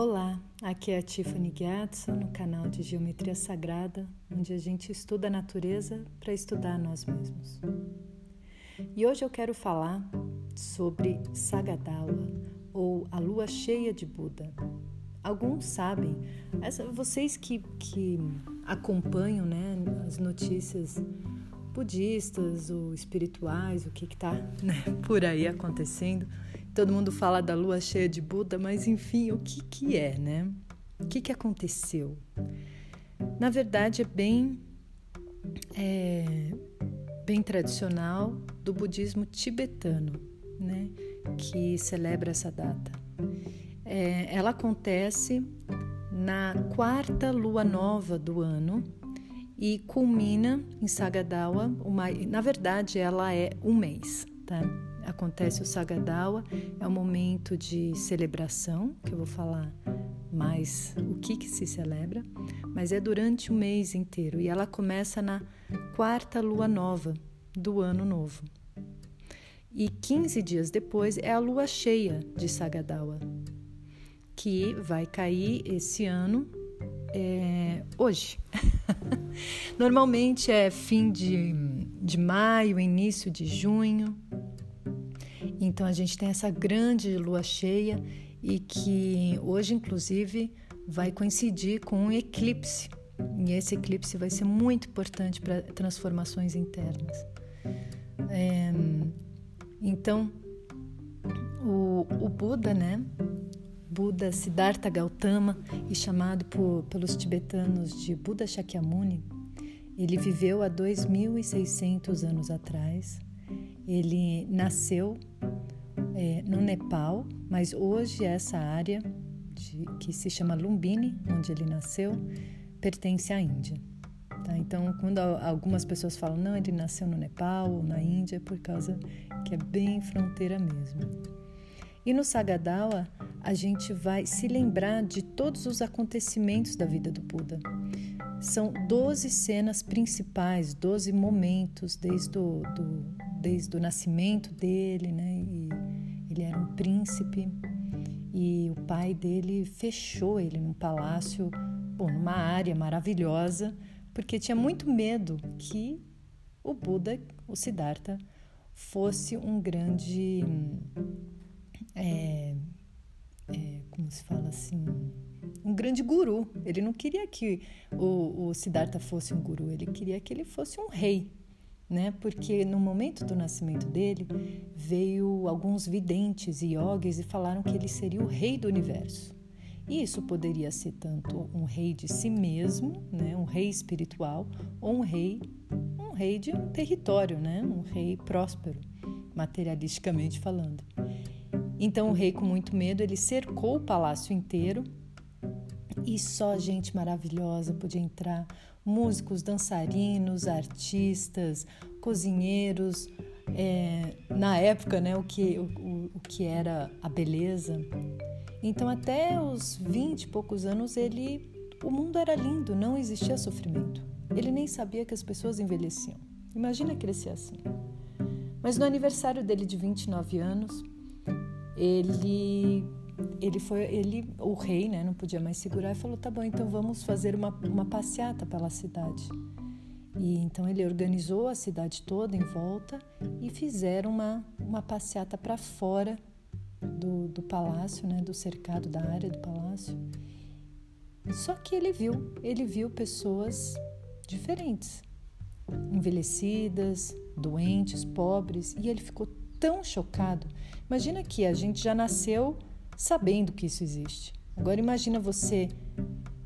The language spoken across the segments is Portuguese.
Olá, aqui é a Tiffany Gyatso no canal de Geometria Sagrada, onde a gente estuda a natureza para estudar nós mesmos. E hoje eu quero falar sobre Sagadawa, ou a lua cheia de Buda. Alguns sabem, vocês que, que acompanham né, as notícias budistas ou espirituais, o que está né, por aí acontecendo, Todo mundo fala da lua cheia de Buda, mas enfim, o que, que é, né? O que, que aconteceu? Na verdade, é bem, é, bem tradicional do budismo tibetano, né? Que celebra essa data. É, ela acontece na quarta lua nova do ano e culmina em Sagadawa. Uma, na verdade, ela é um mês, tá? Acontece o Sagadawa, é um momento de celebração, que eu vou falar mais o que, que se celebra, mas é durante o mês inteiro e ela começa na quarta lua nova do ano novo. E 15 dias depois é a lua cheia de Sagadawa, que vai cair esse ano é, hoje. Normalmente é fim de, de maio, início de junho. Então a gente tem essa grande lua cheia e que hoje, inclusive, vai coincidir com um eclipse. E esse eclipse vai ser muito importante para transformações internas. É, então, o, o, Buda, né? Buda Siddhartha Gautama, e chamado por, pelos tibetanos de Buda Shakyamuni, ele viveu há 2.600 anos atrás. Ele nasceu é, no Nepal, mas hoje essa área de, que se chama Lumbini, onde ele nasceu, pertence à Índia. Tá? Então, quando algumas pessoas falam não, ele nasceu no Nepal ou na Índia, é por causa que é bem fronteira mesmo. E no Sagadawa, a gente vai se lembrar de todos os acontecimentos da vida do Buda. São 12 cenas principais, 12 momentos desde o do, desde o nascimento dele, né? E ele era um príncipe e o pai dele fechou ele num palácio, bom, numa área maravilhosa, porque tinha muito medo que o Buda, o Siddhartha, fosse um grande. É, é, como se fala assim? Um grande guru. Ele não queria que o, o Siddhartha fosse um guru, ele queria que ele fosse um rei né? Porque no momento do nascimento dele veio alguns videntes e yogis e falaram que ele seria o rei do universo. E isso poderia ser tanto um rei de si mesmo, né, um rei espiritual, ou um rei, um rei de um território, né, um rei próspero, materialisticamente falando. Então o rei com muito medo, ele cercou o palácio inteiro e só gente maravilhosa podia entrar, músicos, dançarinos, artistas, cozinheiros, é, na época, né, o que, o, o que era a beleza. Então, até os 20 e poucos anos, ele, o mundo era lindo, não existia sofrimento. Ele nem sabia que as pessoas envelheciam. Imagina crescer assim. Mas no aniversário dele de 29 anos, ele ele foi ele o rei né não podia mais segurar e falou tá bom então vamos fazer uma, uma passeata pela cidade. E então ele organizou a cidade toda em volta e fizeram uma uma passeata para fora do, do palácio né do cercado da área do palácio. Só que ele viu ele viu pessoas diferentes envelhecidas doentes pobres e ele ficou tão chocado. Imagina que a gente já nasceu sabendo que isso existe. Agora imagina você,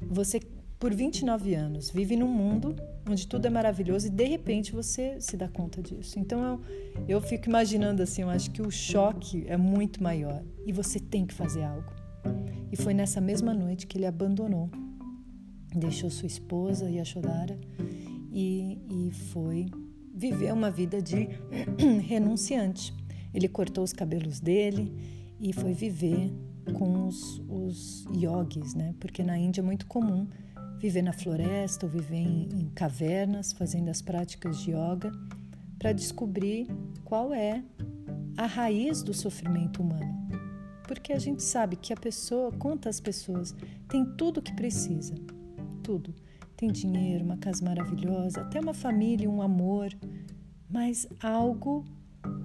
você por 29 anos vive num mundo onde tudo é maravilhoso e de repente você se dá conta disso. Então eu, eu fico imaginando assim, eu acho que o choque é muito maior e você tem que fazer algo. E foi nessa mesma noite que ele abandonou, deixou sua esposa Yashodhara e, e foi viver uma vida de renunciante. Ele cortou os cabelos dele e foi viver com os, os yogis, né? Porque na Índia é muito comum viver na floresta ou viver em, em cavernas, fazendo as práticas de yoga, para descobrir qual é a raiz do sofrimento humano. porque a gente sabe que a pessoa, quantas pessoas, tem tudo o que precisa, tudo. Tem dinheiro, uma casa maravilhosa, até uma família, um amor, mas algo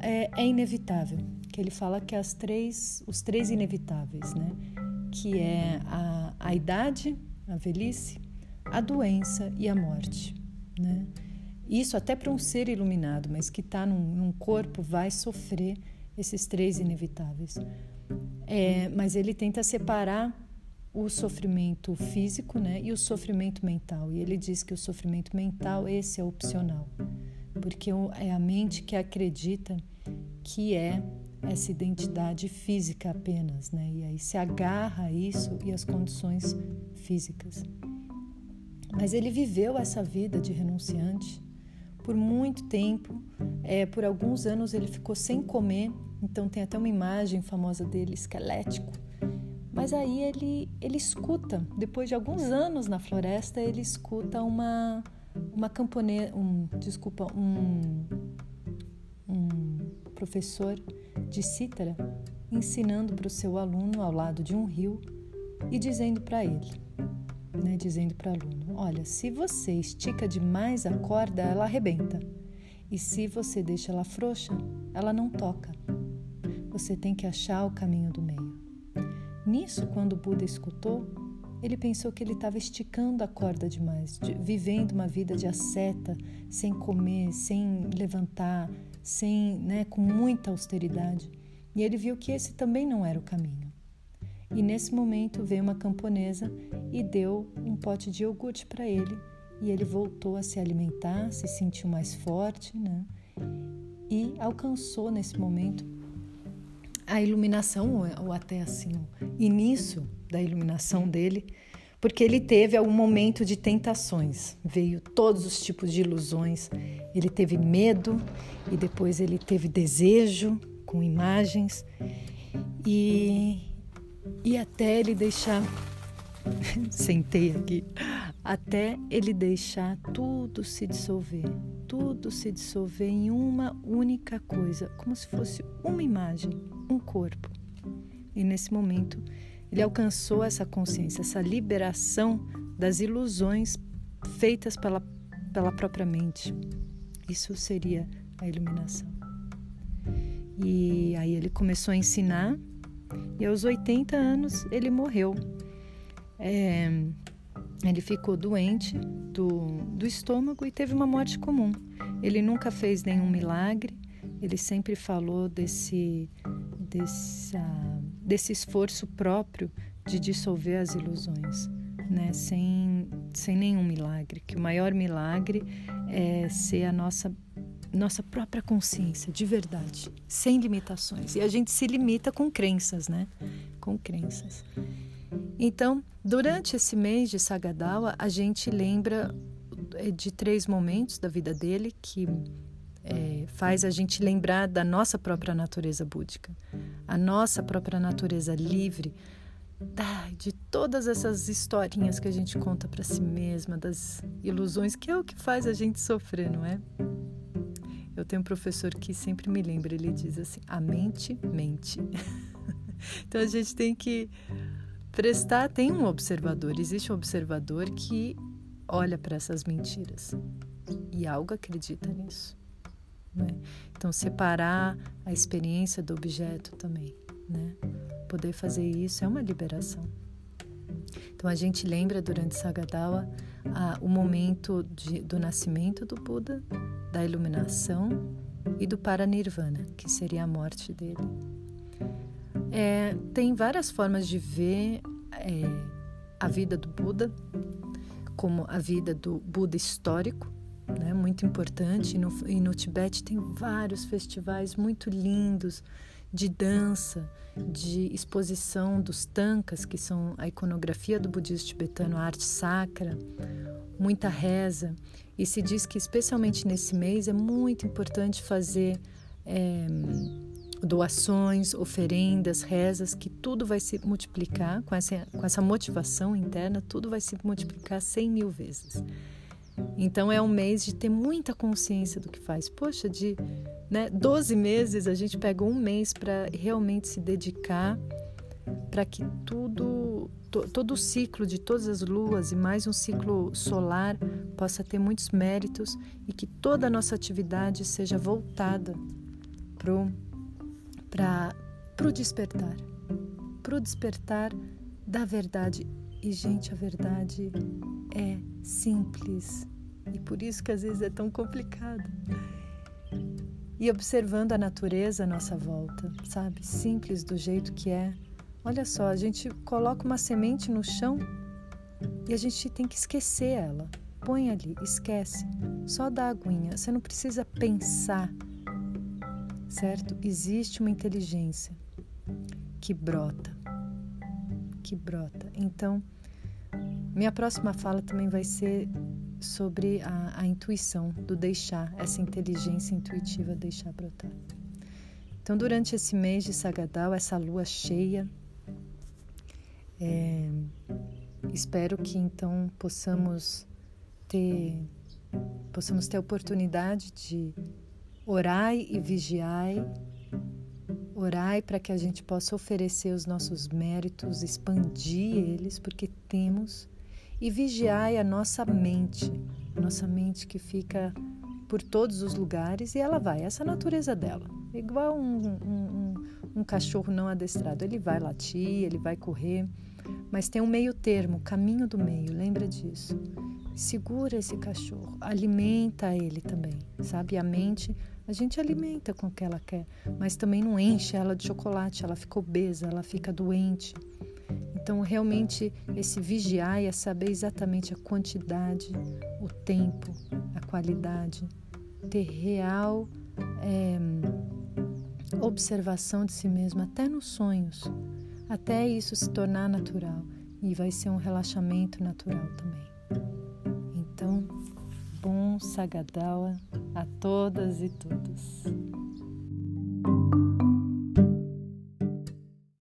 é, é inevitável. Que ele fala que as três, os três inevitáveis, né? Que é a, a idade, a velhice, a doença e a morte, né? Isso até para um ser iluminado, mas que está num, num, corpo, vai sofrer esses três inevitáveis. É, mas ele tenta separar o sofrimento físico né, e o sofrimento mental. E ele diz que o sofrimento mental, esse é opcional, porque é a mente que acredita que é essa identidade física apenas, né? E aí se agarra a isso e as condições físicas. Mas ele viveu essa vida de renunciante por muito tempo. É, por alguns anos ele ficou sem comer, então tem até uma imagem famosa dele esquelético. Mas aí ele, ele escuta, depois de alguns anos na floresta, ele escuta uma, uma camponesa, um, desculpa, um, um professor de cítara ensinando para o seu aluno ao lado de um rio e dizendo para ele: né, dizendo para o aluno: Olha, se você estica demais a corda, ela arrebenta. E se você deixa ela frouxa, ela não toca. Você tem que achar o caminho do meio. Nisso, quando o Buda escutou, ele pensou que ele estava esticando a corda demais, de, vivendo uma vida de asceta, sem comer, sem levantar, sem, né, com muita austeridade. E ele viu que esse também não era o caminho. E nesse momento veio uma camponesa e deu um pote de iogurte para ele. E ele voltou a se alimentar, se sentiu mais forte, né? E alcançou nesse momento a iluminação, ou até assim, o início da iluminação dele, porque ele teve algum momento de tentações, veio todos os tipos de ilusões. Ele teve medo e depois ele teve desejo com imagens. E, e até ele deixar. Sentei aqui. Até ele deixar tudo se dissolver. Tudo se dissolver em uma única coisa, como se fosse uma imagem, um corpo. E nesse momento, ele alcançou essa consciência, essa liberação das ilusões feitas pela, pela própria mente. Isso seria a iluminação. E aí ele começou a ensinar e aos 80 anos ele morreu. É, ele ficou doente do, do estômago e teve uma morte comum. Ele nunca fez nenhum milagre, ele sempre falou desse, desse, desse esforço próprio de dissolver as ilusões, né? sem, sem nenhum milagre. Que o maior milagre é ser a nossa nossa própria consciência, de verdade, sem limitações. E a gente se limita com crenças, né? Com crenças. Então, durante esse mês de Sagadawa, a gente lembra eh, de três momentos da vida dele que é, faz a gente lembrar da nossa própria natureza búdica, a nossa própria natureza livre, de todas essas historinhas que a gente conta para si mesma, das ilusões, que é o que faz a gente sofrer, não é? Eu tenho um professor que sempre me lembra, ele diz assim: a mente mente. então a gente tem que prestar, tem um observador, existe um observador que olha para essas mentiras e algo acredita nisso. Né? Então separar a experiência do objeto também, né? Poder fazer isso é uma liberação. Então a gente lembra durante Sagadawa ah, o momento de, do nascimento do Buda, da iluminação e do paranirvana, que seria a morte dele. É, tem várias formas de ver é, a vida do Buda, como a vida do Buda histórico, né, muito importante. E no, e no Tibete tem vários festivais muito lindos de dança, de exposição dos tankas, que são a iconografia do budismo tibetano, a arte sacra, muita reza. E se diz que, especialmente nesse mês, é muito importante fazer é, doações, oferendas, rezas, que tudo vai se multiplicar com essa, com essa motivação interna, tudo vai se multiplicar cem mil vezes. Então é um mês de ter muita consciência do que faz. Poxa, de né, 12 meses a gente pega um mês para realmente se dedicar para que tudo, to, todo o ciclo de todas as luas e mais um ciclo solar possa ter muitos méritos e que toda a nossa atividade seja voltada para o despertar para o despertar da verdade. E, gente, a verdade simples e por isso que às vezes é tão complicado. E observando a natureza à nossa volta, sabe? Simples do jeito que é. Olha só, a gente coloca uma semente no chão e a gente tem que esquecer ela. Põe ali, esquece. Só dá aguinha. Você não precisa pensar, certo? Existe uma inteligência que brota. Que brota. Então, minha próxima fala também vai ser sobre a, a intuição, do deixar, essa inteligência intuitiva deixar brotar. Então, durante esse mês de Sagadal, essa lua cheia, é, espero que então possamos ter possamos ter a oportunidade de orai e vigiai, orai para que a gente possa oferecer os nossos méritos, expandir eles, porque temos, e vigiai a nossa mente, nossa mente que fica por todos os lugares e ela vai, essa é natureza dela. Igual um, um, um, um cachorro não adestrado, ele vai latir, ele vai correr, mas tem um meio termo, caminho do meio, lembra disso. Segura esse cachorro, alimenta ele também, sabe? A mente, a gente alimenta com o que ela quer, mas também não enche ela de chocolate, ela fica obesa, ela fica doente. Então, realmente, esse vigiar é saber exatamente a quantidade, o tempo, a qualidade, ter real é, observação de si mesmo, até nos sonhos, até isso se tornar natural e vai ser um relaxamento natural também. Então, bom Sagadawa a todas e todos.